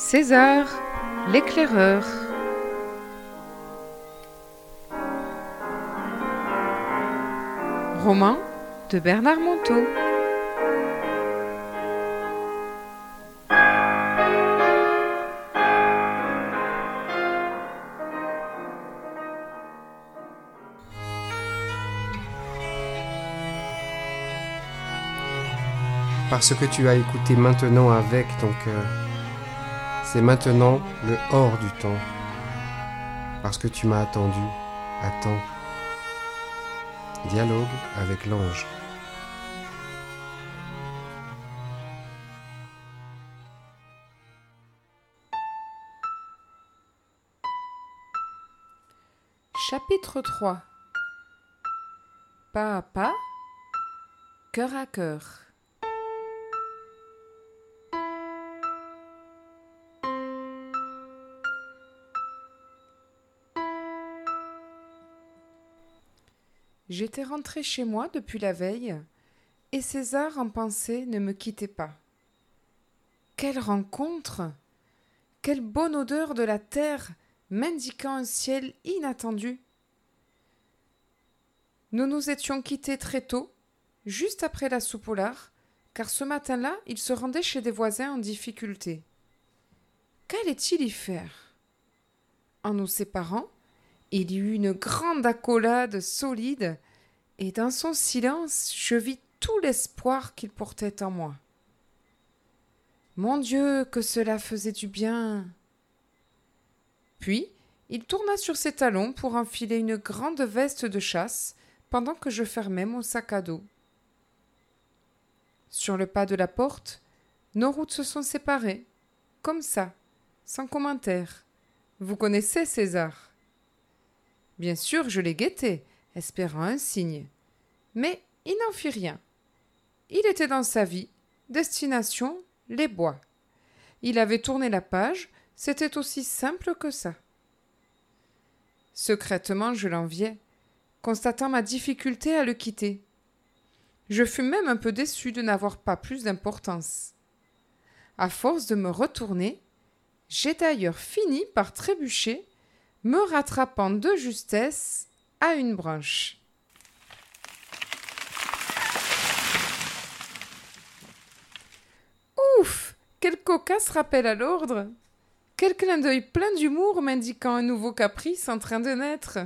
César, l'éclaireur. Roman de Bernard Monteau. Parce que tu as écouté maintenant avec ton cœur. C'est maintenant le hors du temps. Parce que tu m'as attendu, attends. Dialogue avec l'ange. Chapitre 3 Pas à pas, cœur à cœur. J'étais rentré chez moi depuis la veille, et César en pensée ne me quittait pas. Quelle rencontre Quelle bonne odeur de la terre m'indiquant un ciel inattendu Nous nous étions quittés très tôt, juste après la soupe au lard, car ce matin-là, il se rendait chez des voisins en difficulté. Qu'allait-il y faire? En nous séparant, il y eut une grande accolade solide, et dans son silence je vis tout l'espoir qu'il portait en moi. Mon Dieu, que cela faisait du bien. Puis il tourna sur ses talons pour enfiler une grande veste de chasse pendant que je fermais mon sac à dos. Sur le pas de la porte, nos routes se sont séparées, comme ça, sans commentaire. Vous connaissez César? Bien sûr, je l'ai guetté, espérant un signe. Mais il n'en fit rien. Il était dans sa vie, destination les bois. Il avait tourné la page, c'était aussi simple que ça. Secrètement, je l'enviais, constatant ma difficulté à le quitter. Je fus même un peu déçu de n'avoir pas plus d'importance. À force de me retourner, j'ai d'ailleurs fini par trébucher me rattrapant de justesse à une branche. Ouf Quel cocasse rappel à l'ordre Quel clin d'œil plein d'humour m'indiquant un nouveau caprice en train de naître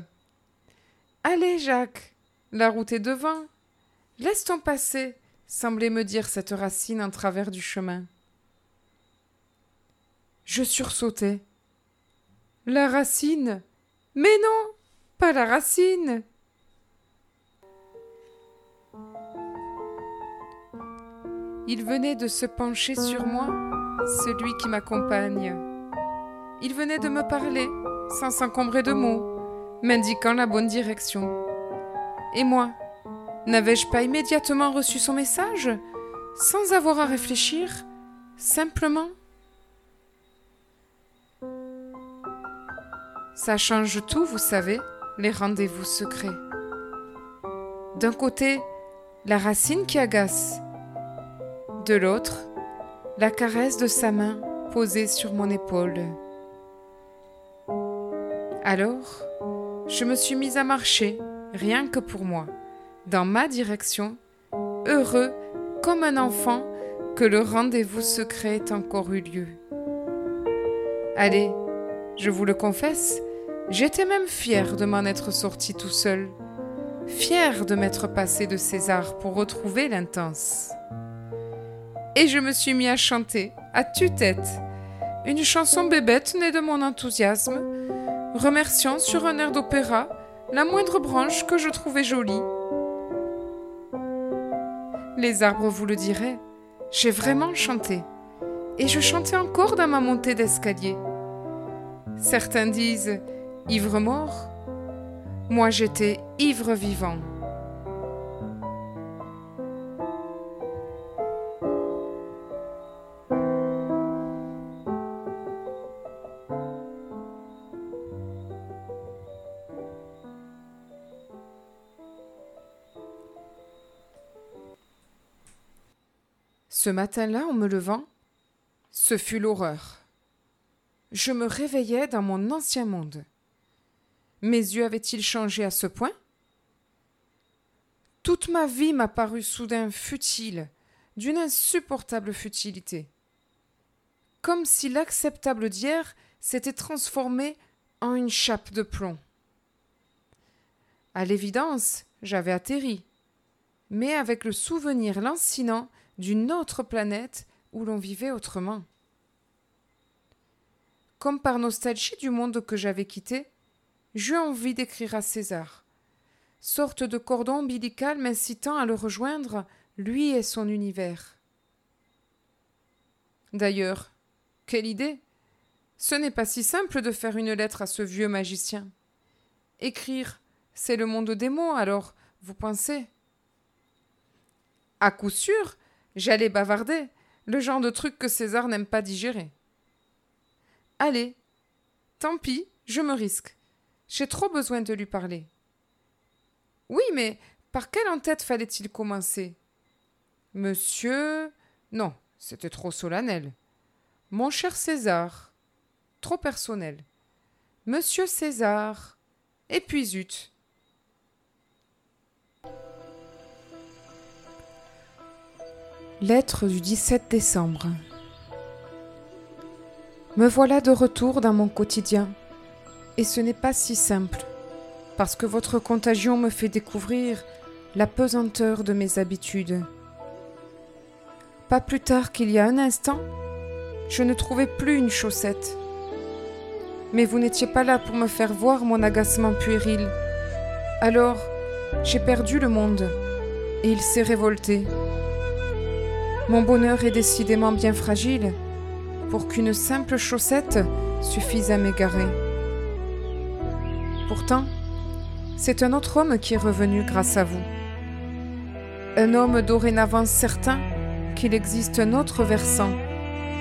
Allez, Jacques, la route est devant. Laisse-t-on passer, semblait me dire cette racine en travers du chemin. Je sursautais. La racine Mais non Pas la racine Il venait de se pencher sur moi, celui qui m'accompagne. Il venait de me parler, sans s'encombrer de mots, m'indiquant la bonne direction. Et moi, n'avais-je pas immédiatement reçu son message, sans avoir à réfléchir, simplement Ça change tout, vous savez, les rendez-vous secrets. D'un côté, la racine qui agace. De l'autre, la caresse de sa main posée sur mon épaule. Alors, je me suis mise à marcher, rien que pour moi, dans ma direction, heureux comme un enfant que le rendez-vous secret ait encore eu lieu. Allez, je vous le confesse, j'étais même fier de m'en être sorti tout seul, fier de m'être passé de César pour retrouver l'intense. Et je me suis mis à chanter, à tue-tête, une chanson bébête née de mon enthousiasme, remerciant sur un air d'opéra la moindre branche que je trouvais jolie. Les arbres vous le diraient, j'ai vraiment chanté, et je chantais encore dans ma montée d'escalier. Certains disent ivre mort. Moi j'étais ivre vivant. Ce matin-là, en me levant, ce fut l'horreur. Je me réveillais dans mon ancien monde. Mes yeux avaient-ils changé à ce point? Toute ma vie m'a paru soudain futile, d'une insupportable futilité. Comme si l'acceptable d'hier s'était transformé en une chape de plomb. À l'évidence, j'avais atterri, mais avec le souvenir lancinant d'une autre planète où l'on vivait autrement. Comme par nostalgie du monde que j'avais quitté, j'eus envie d'écrire à César, sorte de cordon ombilical m'incitant à le rejoindre, lui et son univers. D'ailleurs, quelle idée Ce n'est pas si simple de faire une lettre à ce vieux magicien. Écrire, c'est le monde des mots, alors, vous pensez? À coup sûr, j'allais bavarder, le genre de truc que César n'aime pas digérer. Allez, tant pis, je me risque. J'ai trop besoin de lui parler. Oui, mais par quelle en-tête fallait-il commencer? Monsieur. Non, c'était trop solennel. Mon cher César. Trop personnel. Monsieur César. Et puis. Lettre du 17 décembre. Me voilà de retour dans mon quotidien. Et ce n'est pas si simple, parce que votre contagion me fait découvrir la pesanteur de mes habitudes. Pas plus tard qu'il y a un instant, je ne trouvais plus une chaussette. Mais vous n'étiez pas là pour me faire voir mon agacement puéril. Alors, j'ai perdu le monde, et il s'est révolté. Mon bonheur est décidément bien fragile pour qu'une simple chaussette suffise à m'égarer. Pourtant, c'est un autre homme qui est revenu grâce à vous. Un homme dorénavant certain qu'il existe un autre versant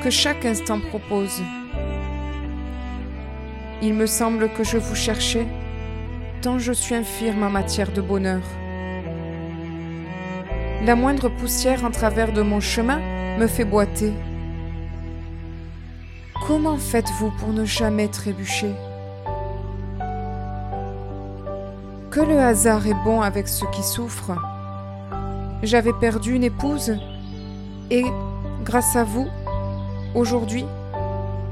que chaque instant propose. Il me semble que je vous cherchais tant je suis infirme en matière de bonheur. La moindre poussière en travers de mon chemin me fait boiter. Comment faites-vous pour ne jamais trébucher? Que le hasard est bon avec ceux qui souffrent. J'avais perdu une épouse et, grâce à vous, aujourd'hui,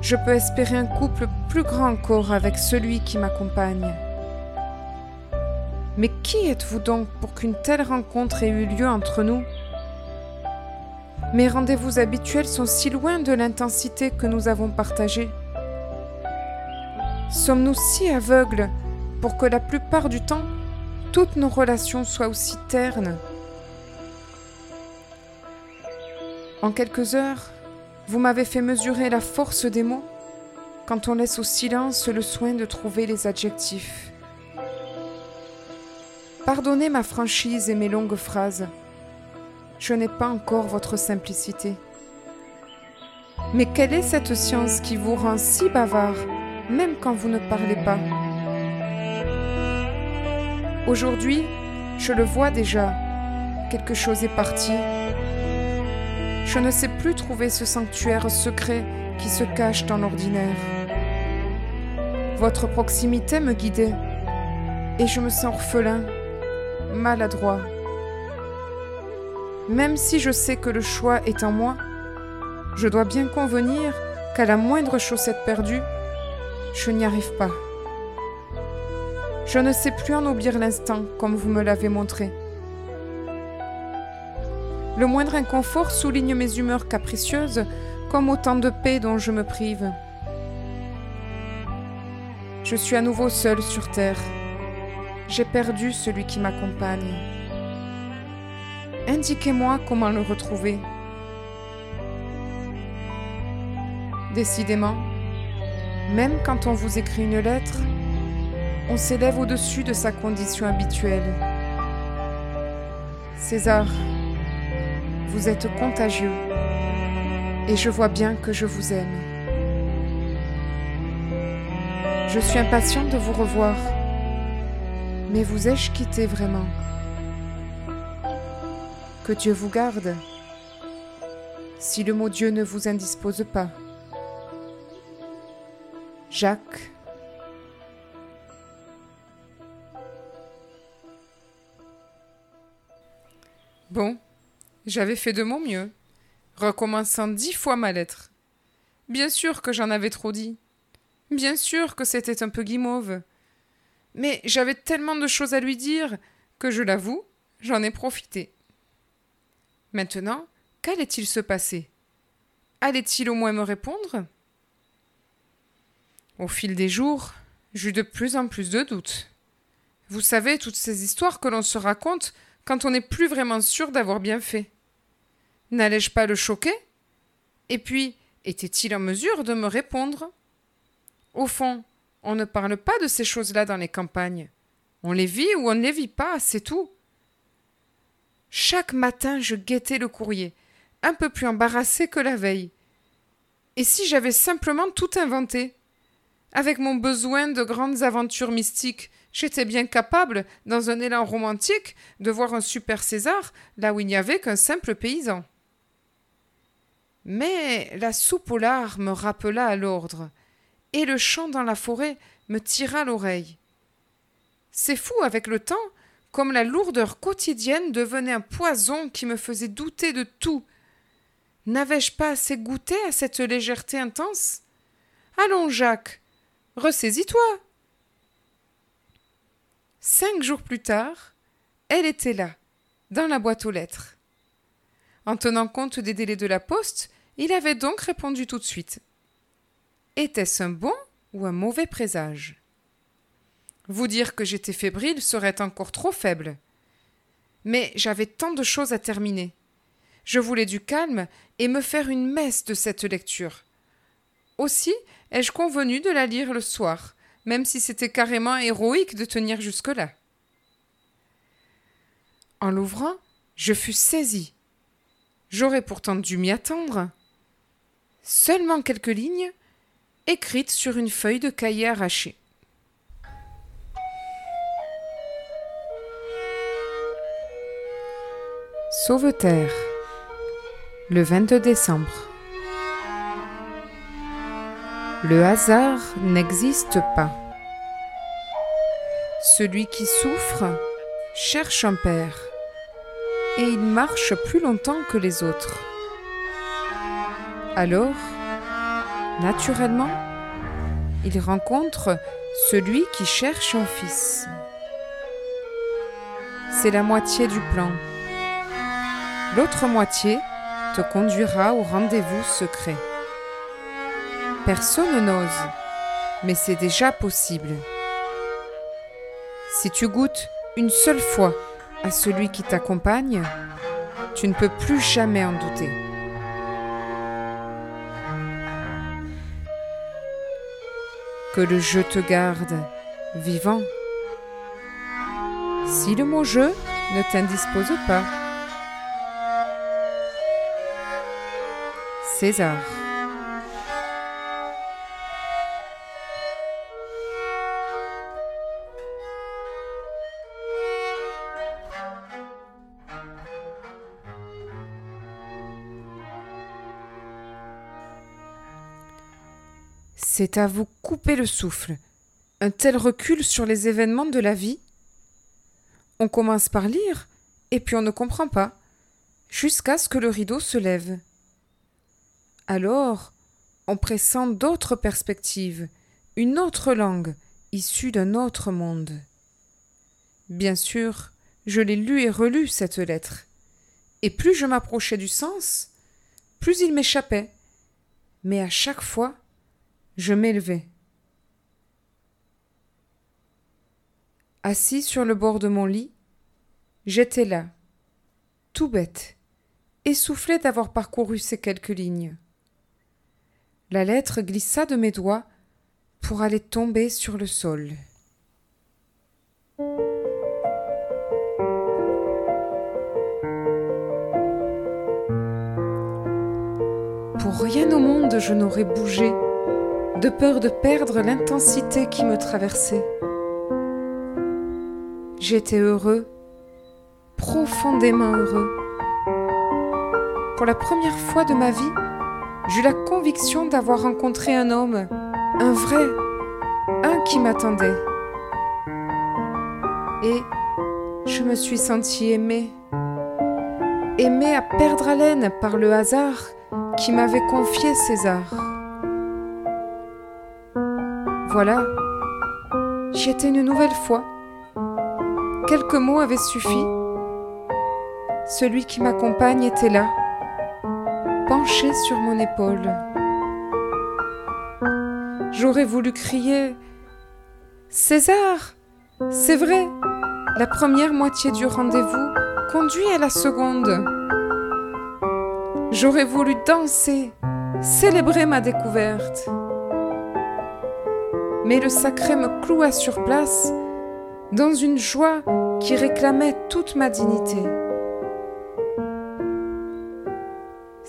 je peux espérer un couple plus grand encore avec celui qui m'accompagne. Mais qui êtes-vous donc pour qu'une telle rencontre ait eu lieu entre nous? Mes rendez-vous habituels sont si loin de l'intensité que nous avons partagée. Sommes-nous si aveugles pour que la plupart du temps, toutes nos relations soient aussi ternes? En quelques heures, vous m'avez fait mesurer la force des mots quand on laisse au silence le soin de trouver les adjectifs. Pardonnez ma franchise et mes longues phrases. Je n'ai pas encore votre simplicité. Mais quelle est cette science qui vous rend si bavard, même quand vous ne parlez pas? Aujourd'hui, je le vois déjà, quelque chose est parti. Je ne sais plus trouver ce sanctuaire secret qui se cache dans l'ordinaire. Votre proximité me guidait, et je me sens orphelin maladroit. Même si je sais que le choix est en moi, je dois bien convenir qu'à la moindre chaussette perdue, je n'y arrive pas. Je ne sais plus en oublier l'instant comme vous me l'avez montré. Le moindre inconfort souligne mes humeurs capricieuses comme autant de paix dont je me prive. Je suis à nouveau seul sur terre j'ai perdu celui qui m'accompagne. Indiquez-moi comment le retrouver. Décidément, même quand on vous écrit une lettre, on s'élève au-dessus de sa condition habituelle. César, vous êtes contagieux et je vois bien que je vous aime. Je suis impatient de vous revoir. Mais vous ai-je quitté vraiment? Que Dieu vous garde, si le mot Dieu ne vous indispose pas. Jacques. Bon, j'avais fait de mon mieux, recommençant dix fois ma lettre. Bien sûr que j'en avais trop dit. Bien sûr que c'était un peu guimauve. Mais j'avais tellement de choses à lui dire que, je l'avoue, j'en ai profité. Maintenant, qu'allait-il se passer? Allait-il au moins me répondre? Au fil des jours, j'eus de plus en plus de doutes. Vous savez, toutes ces histoires que l'on se raconte quand on n'est plus vraiment sûr d'avoir bien fait. N'allais-je pas le choquer? Et puis, était-il en mesure de me répondre? Au fond, on ne parle pas de ces choses-là dans les campagnes. On les vit ou on ne les vit pas, c'est tout. Chaque matin, je guettais le courrier, un peu plus embarrassé que la veille. Et si j'avais simplement tout inventé? Avec mon besoin de grandes aventures mystiques, j'étais bien capable, dans un élan romantique, de voir un super César là où il n'y avait qu'un simple paysan. Mais la soupe au lard me rappela à l'ordre, et le chant dans la forêt me tira l'oreille. C'est fou, avec le temps, comme la lourdeur quotidienne devenait un poison qui me faisait douter de tout. N'avais-je pas assez goûté à cette légèreté intense? Allons, Jacques, ressaisis-toi. Cinq jours plus tard, elle était là, dans la boîte aux lettres. En tenant compte des délais de la poste, il avait donc répondu tout de suite. Était-ce un bon ou un mauvais présage? Vous dire que j'étais fébrile serait encore trop faible. Mais j'avais tant de choses à terminer. Je voulais du calme et me faire une messe de cette lecture. Aussi ai-je convenu de la lire le soir, même si c'était carrément héroïque de tenir jusque-là. En l'ouvrant, je fus saisie. J'aurais pourtant dû m'y attendre. Seulement quelques lignes, écrites sur une feuille de cahier arraché. Sauveterre, le 22 décembre. Le hasard n'existe pas. Celui qui souffre cherche un père, et il marche plus longtemps que les autres. Alors, naturellement, il rencontre celui qui cherche un fils. C'est la moitié du plan. L'autre moitié te conduira au rendez-vous secret. Personne n'ose, mais c'est déjà possible. Si tu goûtes une seule fois à celui qui t'accompagne, tu ne peux plus jamais en douter. Que le jeu te garde vivant. Si le mot jeu ne t'indispose pas. César. C'est à vous couper le souffle. Un tel recul sur les événements de la vie. On commence par lire, et puis on ne comprend pas, jusqu'à ce que le rideau se lève. Alors, on pressent d'autres perspectives, une autre langue, issue d'un autre monde. Bien sûr, je l'ai lu et relu cette lettre, et plus je m'approchais du sens, plus il m'échappait, mais à chaque fois, je m'élevais. Assis sur le bord de mon lit, j'étais là, tout bête, essoufflé d'avoir parcouru ces quelques lignes. La lettre glissa de mes doigts pour aller tomber sur le sol. Pour rien au monde je n'aurais bougé de peur de perdre l'intensité qui me traversait. J'étais heureux, profondément heureux. Pour la première fois de ma vie, j'eus la conviction d'avoir rencontré un homme, Un vrai, un qui m'attendait. Et je me suis sentie aimée. Aimée à perdre haleine par le hasard qui m'avait confié César. Voilà, j'y étais une nouvelle fois. Quelques mots avaient suffi. Celui qui m'accompagne était là, sur mon épaule. J'aurais voulu crier César, c'est vrai, la première moitié du rendez-vous conduit à la seconde. J'aurais voulu danser, célébrer ma découverte. Mais le sacré me cloua sur place dans une joie qui réclamait toute ma dignité.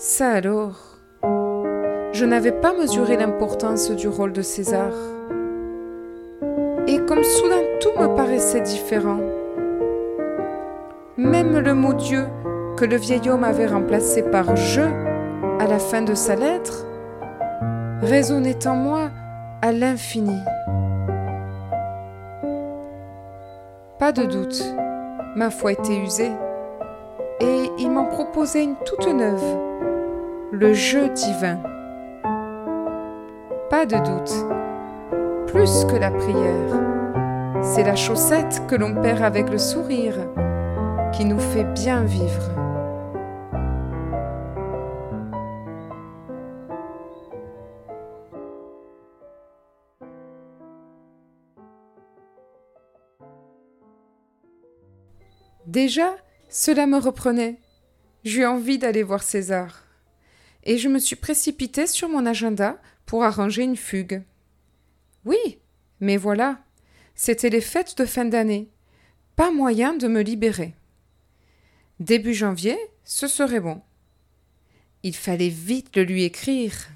Ça alors, je n'avais pas mesuré l'importance du rôle de César. Et comme soudain tout me paraissait différent, même le mot Dieu que le vieil homme avait remplacé par je à la fin de sa lettre résonnait en moi à l'infini. Pas de doute, ma foi était usée, et il m'en proposait une toute neuve, le jeu divin. Pas de doute, plus que la prière, c'est la chaussette que l'on perd avec le sourire qui nous fait bien vivre. Déjà, cela me reprenait. J'eus envie d'aller voir César. Et je me suis précipitée sur mon agenda pour arranger une fugue. Oui, mais voilà, c'était les fêtes de fin d'année. Pas moyen de me libérer. Début janvier, ce serait bon. Il fallait vite le lui écrire.